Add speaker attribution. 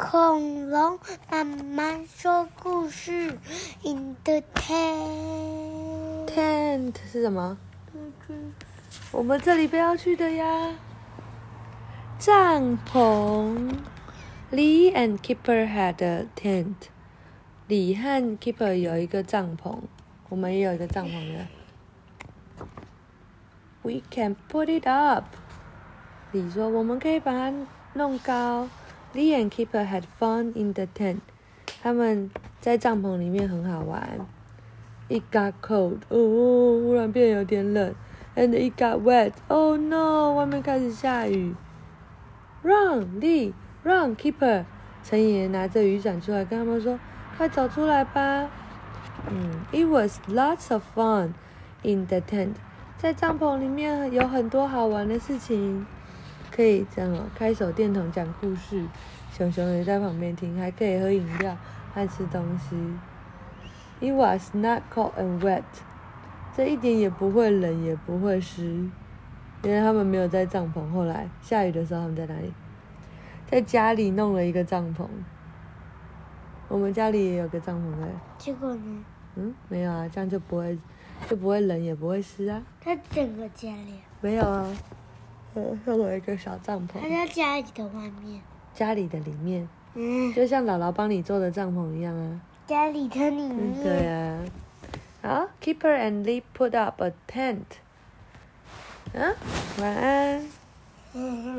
Speaker 1: 恐龙妈妈说故事，in the tent。
Speaker 2: Tent 是什么？我们这里不要去的呀。帐篷。Lee and Keeper had a tent. 李和 Keeper 有一个帐篷，我们也有一个帐篷的。We can put it up. 李说我们可以把它弄高。Lee and Keeper had fun in the tent. 他们在帐篷里面很好玩。It got cold. 哦，忽然变有点冷。And it got wet. Oh no！外面开始下雨。Run, Lee! Run, Keeper! 陈爷拿着雨伞出来，跟他们说：“快走出来吧！”嗯，It was lots of fun in the tent. 在帐篷里面有很多好玩的事情，可以这样哦，开手电筒讲故事，熊熊也在旁边听，还可以喝饮料，还吃东西。It was not cold and wet. 这一点也不会冷，也不会湿，因为他们没有在帐篷。后来下雨的时候，他们在哪里？在家里弄了一个帐篷。我们家里也有个帐篷的，
Speaker 1: 结果呢？
Speaker 2: 嗯，没有啊，这样就不会就不会冷，也不会湿啊。
Speaker 1: 在整个家里，
Speaker 2: 没有啊，呃，弄了一个小帐
Speaker 1: 他
Speaker 2: 篷，
Speaker 1: 在家里的外面。
Speaker 2: 家里的里面，
Speaker 1: 嗯，
Speaker 2: 就像姥姥帮你做的帐篷一样啊。
Speaker 1: 家里的里
Speaker 2: 嗯，
Speaker 1: 面。
Speaker 2: 对啊。好，Keeper and Lee put up a tent。嗯，晚安。
Speaker 1: 嗯。